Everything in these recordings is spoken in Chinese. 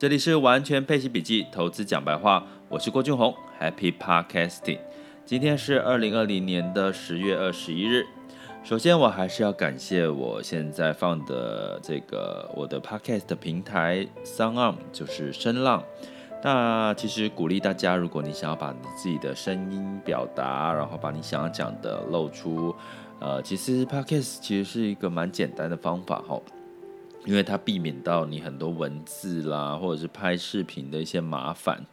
这里是完全配息笔记投资讲白话，我是郭俊宏，Happy Podcasting。今天是二零二零年的十月二十一日。首先，我还是要感谢我现在放的这个我的 Podcast 平台 SoundOn，就是声浪。那其实鼓励大家，如果你想要把你自己的声音表达，然后把你想要讲的露出，呃，其实 Podcast 其实是一个蛮简单的方法哈。因为它避免到你很多文字啦，或者是拍视频的一些麻烦。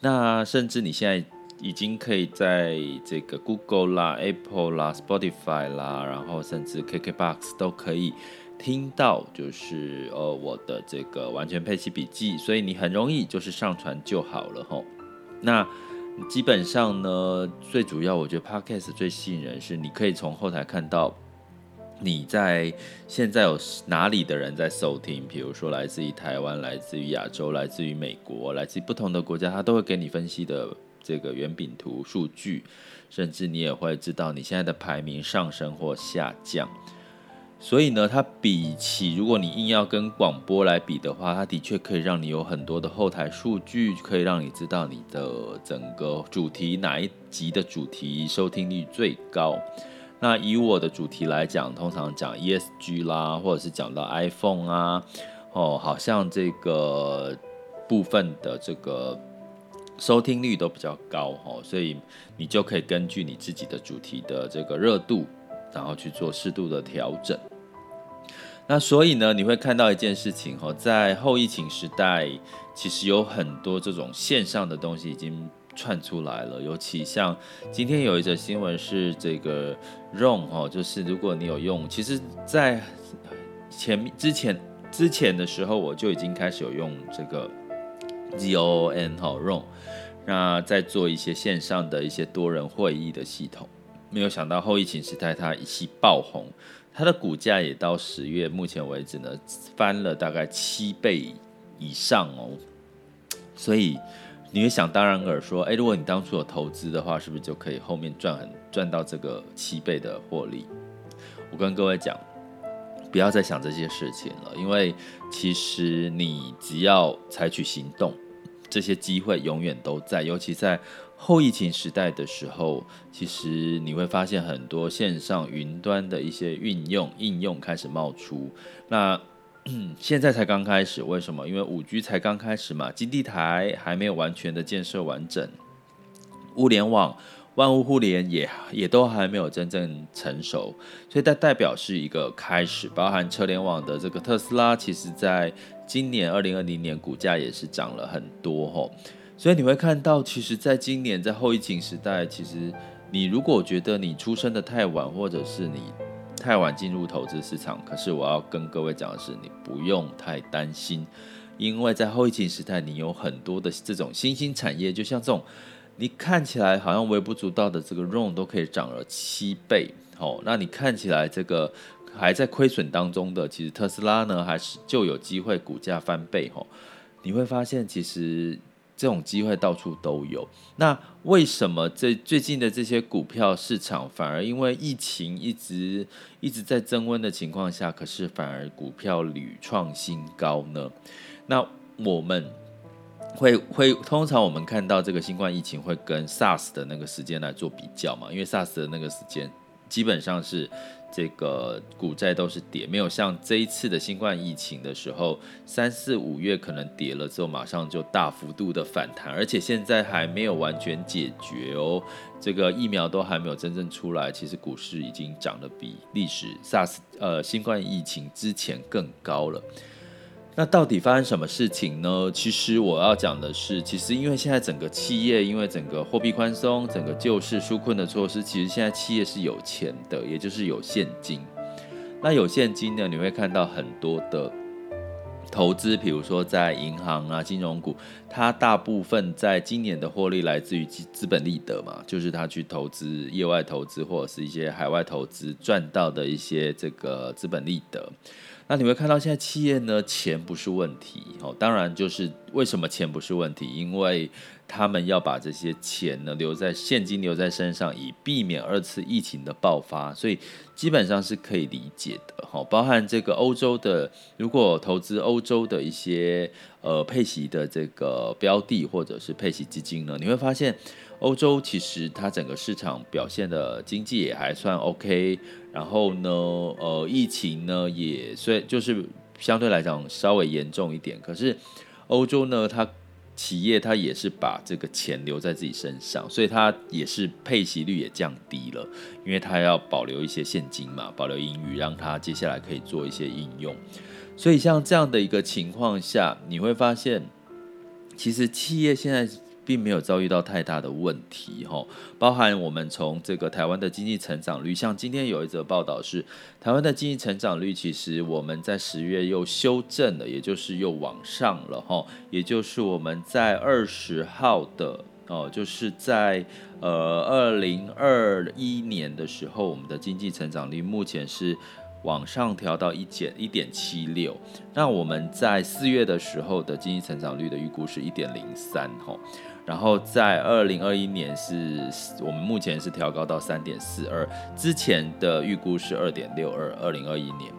那甚至你现在已经可以在这个 Google 啦、Apple 啦、Spotify 啦，然后甚至 KKBox 都可以听到，就是呃我的这个完全配息笔记，所以你很容易就是上传就好了吼。那基本上呢，最主要我觉得 Podcast 最吸引人是你可以从后台看到。你在现在有哪里的人在收听？比如说来自于台湾、来自于亚洲、来自于美国、来自不同的国家，他都会给你分析的这个圆饼图数据，甚至你也会知道你现在的排名上升或下降。所以呢，它比起如果你硬要跟广播来比的话，它的确可以让你有很多的后台数据，可以让你知道你的整个主题哪一集的主题收听率最高。那以我的主题来讲，通常讲 ESG 啦，或者是讲到 iPhone 啊，哦，好像这个部分的这个收听率都比较高哦，所以你就可以根据你自己的主题的这个热度，然后去做适度的调整。那所以呢，你会看到一件事情哦，在后疫情时代，其实有很多这种线上的东西已经。窜出来了，尤其像今天有一则新闻是这个 ROM 哦，就是如果你有用，其实，在前之前之前的时候，我就已经开始有用这个 ZOOM 哈 ROM，那在做一些线上的一些多人会议的系统，没有想到后疫情时代它一气爆红，它的股价也到十月目前为止呢翻了大概七倍以上哦，所以。你会想当然尔说，诶，如果你当初有投资的话，是不是就可以后面赚很赚到这个七倍的获利？我跟各位讲，不要再想这些事情了，因为其实你只要采取行动，这些机会永远都在。尤其在后疫情时代的时候，其实你会发现很多线上云端的一些运用应用开始冒出。那，现在才刚开始，为什么？因为五 G 才刚开始嘛，基地台还没有完全的建设完整，物联网、万物互联也也都还没有真正成熟，所以它代表是一个开始。包含车联网的这个特斯拉，其实在今年二零二零年股价也是涨了很多吼。所以你会看到，其实在今年在后疫情时代，其实你如果觉得你出生的太晚，或者是你。太晚进入投资市场，可是我要跟各位讲的是，你不用太担心，因为在后疫情时代，你有很多的这种新兴产业，就像这种你看起来好像微不足道的这个 Roam 都可以涨了七倍，哦，那你看起来这个还在亏损当中的，其实特斯拉呢，还是就有机会股价翻倍，哦，你会发现其实。这种机会到处都有。那为什么这最近的这些股票市场反而因为疫情一直一直在增温的情况下，可是反而股票屡创新高呢？那我们会会通常我们看到这个新冠疫情会跟 SARS 的那个时间来做比较嘛？因为 SARS 的那个时间基本上是。这个股债都是跌，没有像这一次的新冠疫情的时候，三四五月可能跌了之后，马上就大幅度的反弹，而且现在还没有完全解决哦，这个疫苗都还没有真正出来，其实股市已经涨得比历史 SARS 呃新冠疫情之前更高了。那到底发生什么事情呢？其实我要讲的是，其实因为现在整个企业，因为整个货币宽松、整个救市纾困的措施，其实现在企业是有钱的，也就是有现金。那有现金呢，你会看到很多的投资，比如说在银行啊、金融股，它大部分在今年的获利来自于资本利得嘛，就是他去投资业外投资或者是一些海外投资赚到的一些这个资本利得。那你会看到现在企业呢，钱不是问题哦，当然就是为什么钱不是问题，因为他们要把这些钱呢留在现金留在身上，以避免二次疫情的爆发，所以基本上是可以理解的哈。包含这个欧洲的，如果投资欧洲的一些呃配息的这个标的或者是配息基金呢，你会发现欧洲其实它整个市场表现的经济也还算 OK，然后呢，呃，疫情呢也虽就是相对来讲稍微严重一点，可是欧洲呢它。企业它也是把这个钱留在自己身上，所以它也是配息率也降低了，因为它要保留一些现金嘛，保留盈余，让它接下来可以做一些应用。所以像这样的一个情况下，你会发现，其实企业现在。并没有遭遇到太大的问题，哈，包含我们从这个台湾的经济成长率，像今天有一则报道是，台湾的经济成长率其实我们在十月又修正了，也就是又往上了，哈，也就是我们在二十号的哦，就是在呃二零二一年的时候，我们的经济成长率目前是。往上调到一减一点七六，那我们在四月的时候的经济成长率的预估是一点零三吼，然后在二零二一年是我们目前是调高到三点四二，之前的预估是二点六二，二零二一年。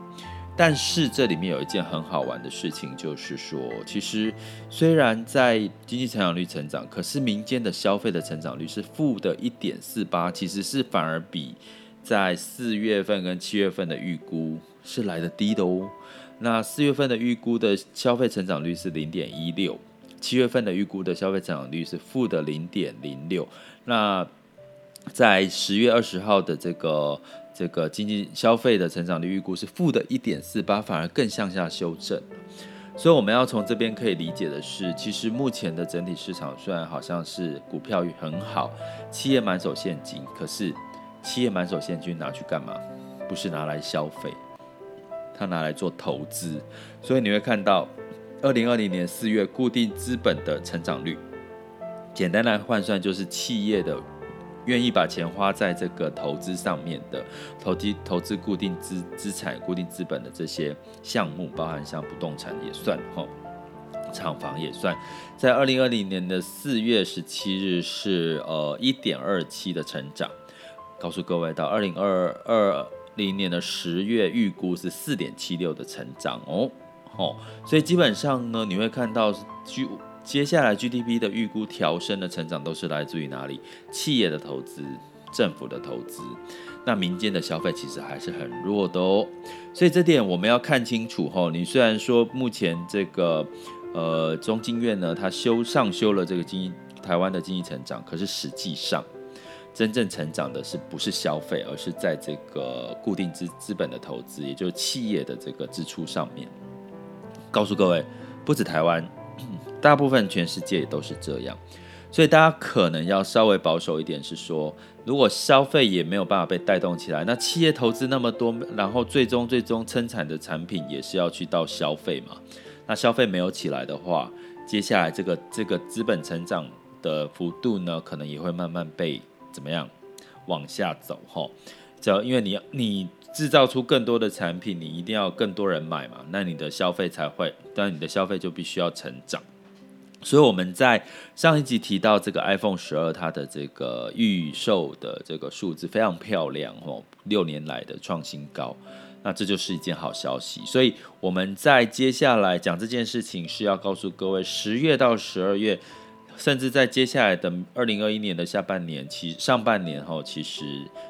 但是这里面有一件很好玩的事情，就是说，其实虽然在经济成长率成长，可是民间的消费的成长率是负的一点四八，其实是反而比。在四月份跟七月份的预估是来得低的哦。那四月份的预估的消费成长率是零点一六，七月份的预估的消费增长率是负的零点零六。那在十月二十号的这个这个经济消费的成长率预估是负的一点四八，反而更向下修正。所以我们要从这边可以理解的是，其实目前的整体市场虽然好像是股票很好，企业满手现金，可是。企业满手现金拿去干嘛？不是拿来消费，他拿来做投资。所以你会看到，二零二零年四月固定资本的成长率，简单来换算就是企业的愿意把钱花在这个投资上面的投机投资固定资资产、固定资本的这些项目，包含像不动产也算哈，厂房也算，在二零二零年的四月十七日是呃一点二七的成长。告诉各位，到二零二二零年的十月，预估是四点七六的成长哦，哦，所以基本上呢，你会看到 G 接下来 GDP 的预估调升的成长都是来自于哪里？企业的投资、政府的投资，那民间的消费其实还是很弱的哦，所以这点我们要看清楚哦。你虽然说目前这个呃中经院呢，它修上修了这个经济台湾的经济成长，可是实际上。真正成长的是不是消费，而是在这个固定资资本的投资，也就是企业的这个支出上面。告诉各位，不止台湾，大部分全世界也都是这样。所以大家可能要稍微保守一点，是说，如果消费也没有办法被带动起来，那企业投资那么多，然后最终最终生产的产品也是要去到消费嘛。那消费没有起来的话，接下来这个这个资本成长的幅度呢，可能也会慢慢被。怎么样往下走？哈，只要因为你你制造出更多的产品，你一定要更多人买嘛，那你的消费才会，当然你的消费就必须要成长。所以我们在上一集提到这个 iPhone 十二，它的这个预售的这个数字非常漂亮哦，六年来的创新高，那这就是一件好消息。所以我们在接下来讲这件事情，是要告诉各位，十月到十二月。甚至在接下来的二零二一年的下半年，其上半年后，其实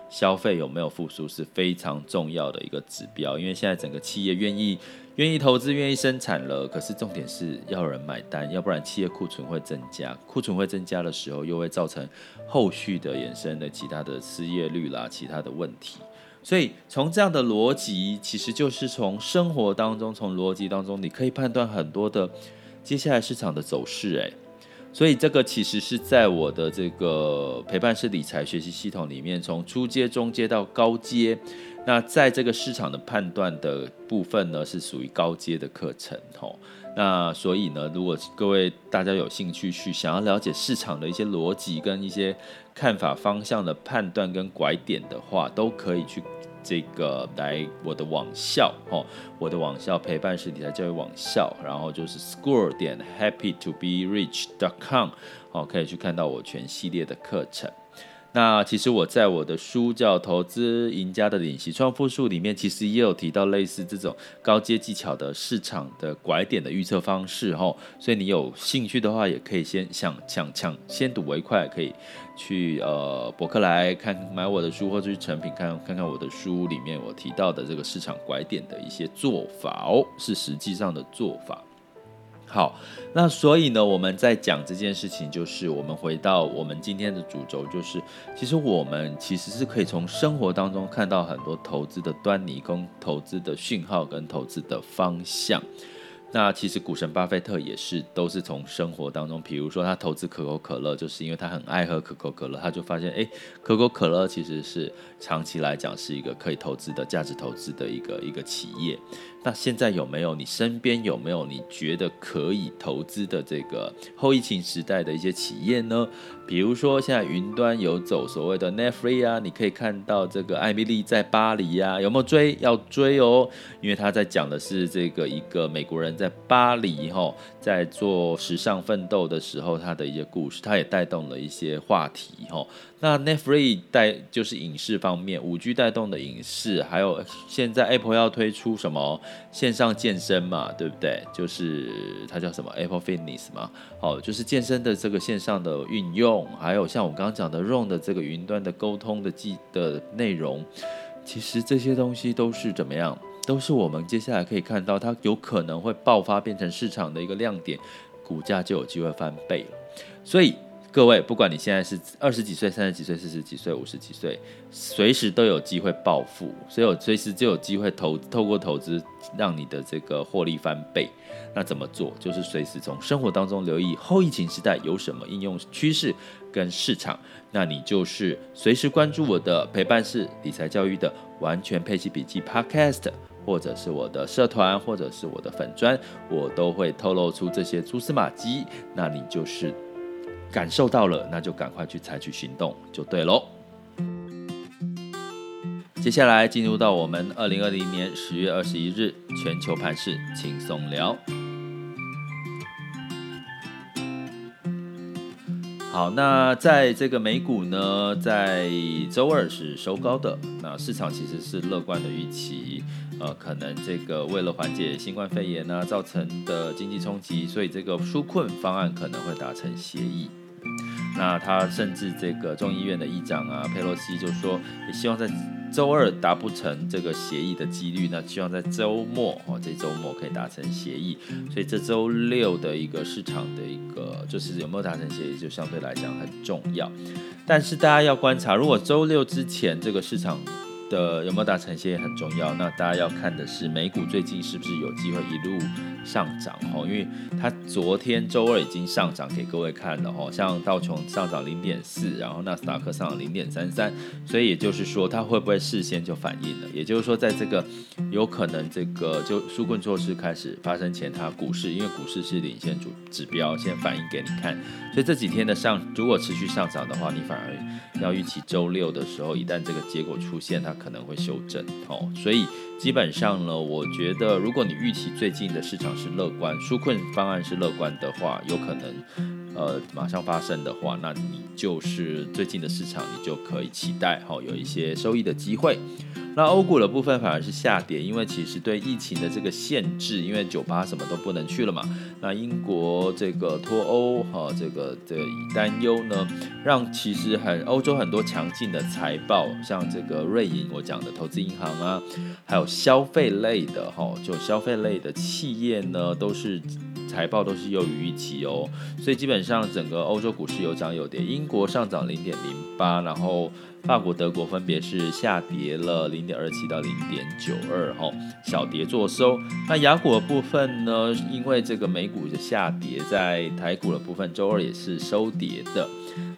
消费有没有复苏是非常重要的一个指标。因为现在整个企业愿意愿意投资、愿意生产了，可是重点是要有人买单，要不然企业库存会增加，库存会增加的时候，又会造成后续的衍生的其他的失业率啦、其他的问题。所以从这样的逻辑，其实就是从生活当中、从逻辑当中，你可以判断很多的接下来市场的走势。诶。所以这个其实是在我的这个陪伴式理财学习系统里面，从初阶、中阶到高阶，那在这个市场的判断的部分呢，是属于高阶的课程吼。那所以呢，如果各位大家有兴趣去想要了解市场的一些逻辑跟一些看法方向的判断跟拐点的话，都可以去。这个来我的网校哦，我的网校陪伴式理财教育网校，然后就是 school 点 happy to be rich dot com 哦，可以去看到我全系列的课程。那其实我在我的书叫《投资赢家的领息创富术》里面，其实也有提到类似这种高阶技巧的市场的拐点的预测方式哈。所以你有兴趣的话，也可以先想抢抢先睹为快，可以去呃博客来看买我的书，或者去成品看看看我的书里面我提到的这个市场拐点的一些做法哦，是实际上的做法。好，那所以呢，我们在讲这件事情，就是我们回到我们今天的主轴，就是其实我们其实是可以从生活当中看到很多投资的端倪、跟投资的讯号、跟投资的方向。那其实股神巴菲特也是，都是从生活当中，比如说他投资可口可乐，就是因为他很爱喝可口可乐，他就发现，哎，可口可乐其实是长期来讲是一个可以投资的价值投资的一个一个企业。那现在有没有你身边有没有你觉得可以投资的这个后疫情时代的一些企业呢？比如说现在云端有走所谓的 Netflix 啊，你可以看到这个艾米丽在巴黎呀，有没有追？要追哦，因为他在讲的是这个一个美国人在巴黎哈，在做时尚奋斗的时候他的一些故事，他也带动了一些话题哈。那 Netflix 带就是影视方面，五 G 带动的影视，还有现在 Apple 要推出什么线上健身嘛，对不对？就是它叫什么 Apple Fitness 嘛，好，就是健身的这个线上的运用，还有像我刚刚讲的 Zoom 的这个云端的沟通的记的内容，其实这些东西都是怎么样？都是我们接下来可以看到它有可能会爆发变成市场的一个亮点，股价就有机会翻倍了，所以。各位，不管你现在是二十几岁、三十几岁、四十几岁、五十几岁，随时都有机会暴富，所以我随时就有机会投透过投资让你的这个获利翻倍。那怎么做？就是随时从生活当中留意后疫情时代有什么应用趋势跟市场，那你就是随时关注我的陪伴式理财教育的完全配息笔记 Podcast，或者是我的社团，或者是我的粉砖，我都会透露出这些蛛丝马迹。那你就是。感受到了，那就赶快去采取行动就对喽。接下来进入到我们二零二零年十月二十一日全球盘市轻松聊。好，那在这个美股呢，在周二是收高的，那市场其实是乐观的预期，呃，可能这个为了缓解新冠肺炎呢造成的经济冲击，所以这个纾困方案可能会达成协议。那他甚至这个众议院的议长啊，佩洛西就说，也希望在周二达不成这个协议的几率，那希望在周末哦，这周末可以达成协议。所以这周六的一个市场的一个就是有没有达成协议，就相对来讲很重要。但是大家要观察，如果周六之前这个市场。的有没有达成协议很重要。那大家要看的是美股最近是不是有机会一路上涨哦？因为它昨天周二已经上涨给各位看了哦，像道琼上涨零点四，然后纳斯达克上涨零点三三，所以也就是说它会不会事先就反应了？也就是说，在这个有可能这个就纾困措施开始发生前，它股市因为股市是领先主指标，先反应给你看。所以这几天的上如果持续上涨的话，你反而要预期周六的时候，一旦这个结果出现，它。可能会修正哦，所以基本上呢，我觉得如果你预期最近的市场是乐观，纾困方案是乐观的话，有可能呃马上发生的话，那你就是最近的市场，你就可以期待哦有一些收益的机会。那欧股的部分反而是下跌，因为其实对疫情的这个限制，因为酒吧什么都不能去了嘛。那英国这个脱欧哈，这个的担忧呢，让其实很欧洲很多强劲的财报，像这个瑞银我讲的投资银行啊，还有消费类的哈，就消费类的企业呢，都是财报都是优于预期哦。所以基本上整个欧洲股市有涨有跌，英国上涨零点零八，然后。法国、德国分别是下跌了零点二七到零点九二，哈，小跌作收。那亚股的部分呢？因为这个美股的下跌，在台股的部分周二也是收跌的。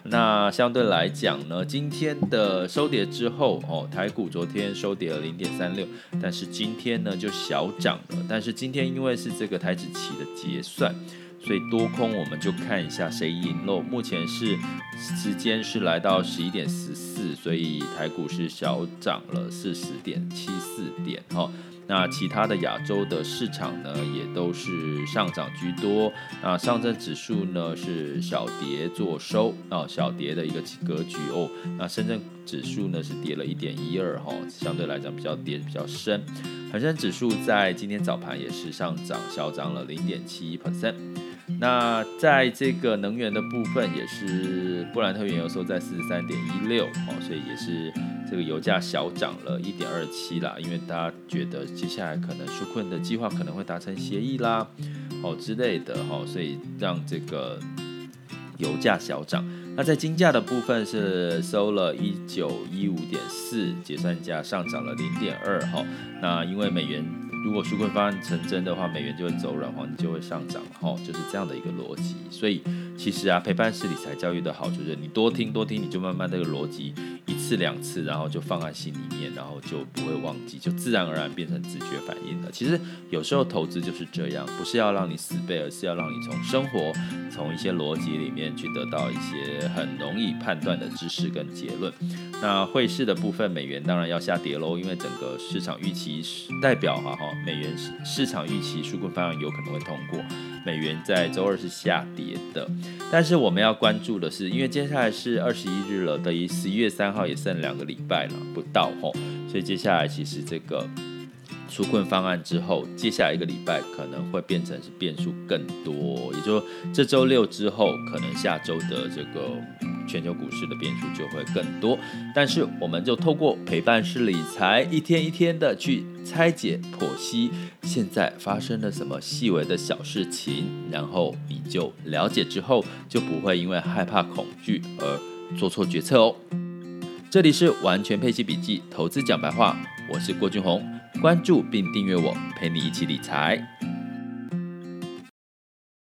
那相对来讲呢，今天的收跌之后，哦，台股昨天收跌了零点三六，但是今天呢就小涨了。但是今天因为是这个台指期的结算。所以多空我们就看一下谁赢喽。目前是时间是来到十一点十四，所以台股是小涨了四十点七四点哈。那其他的亚洲的市场呢，也都是上涨居多。那上证指数呢是小跌做收啊，小跌的一个格局哦。那深圳指数呢是跌了一点一二哈，相对来讲比较跌比较深。恒生指数在今天早盘也是上涨小涨了零点七一 percent。那在这个能源的部分，也是布兰特原油收在四十三点一六哦，所以也是这个油价小涨了一点二七啦。因为大家觉得接下来可能纾困的计划可能会达成协议啦，哦之类的哈，所以让这个油价小涨。那在金价的部分是收了一九一五点四，结算价上涨了零点二哈。那因为美元。如果纾困方案成真的话，美元就会走软，黄金就会上涨，吼，就是这样的一个逻辑。所以其实啊，陪伴式理财教育的好处就是你多听多听，你就慢慢这个逻辑一次两次，然后就放在心里面，然后就不会忘记，就自然而然变成直觉反应了。其实有时候投资就是这样，不是要让你死背，而是要让你从生活、从一些逻辑里面去得到一些很容易判断的知识跟结论。那汇市的部分，美元当然要下跌喽，因为整个市场预期代表哈美元市市场预期纾困方案有可能会通过，美元在周二是下跌的，但是我们要关注的是，因为接下来是二十一日了，等于十一月三号也剩两个礼拜了不到吼，所以接下来其实这个纾困方案之后，接下来一个礼拜可能会变成是变数更多，也就是这周六之后，可能下周的这个。全球股市的变数就会更多，但是我们就透过陪伴式理财，一天一天的去拆解剖析现在发生了什么细微的小事情，然后你就了解之后，就不会因为害怕恐惧而做错决策哦。这里是完全配息笔记投资讲白话，我是郭俊宏，关注并订阅我，陪你一起理财。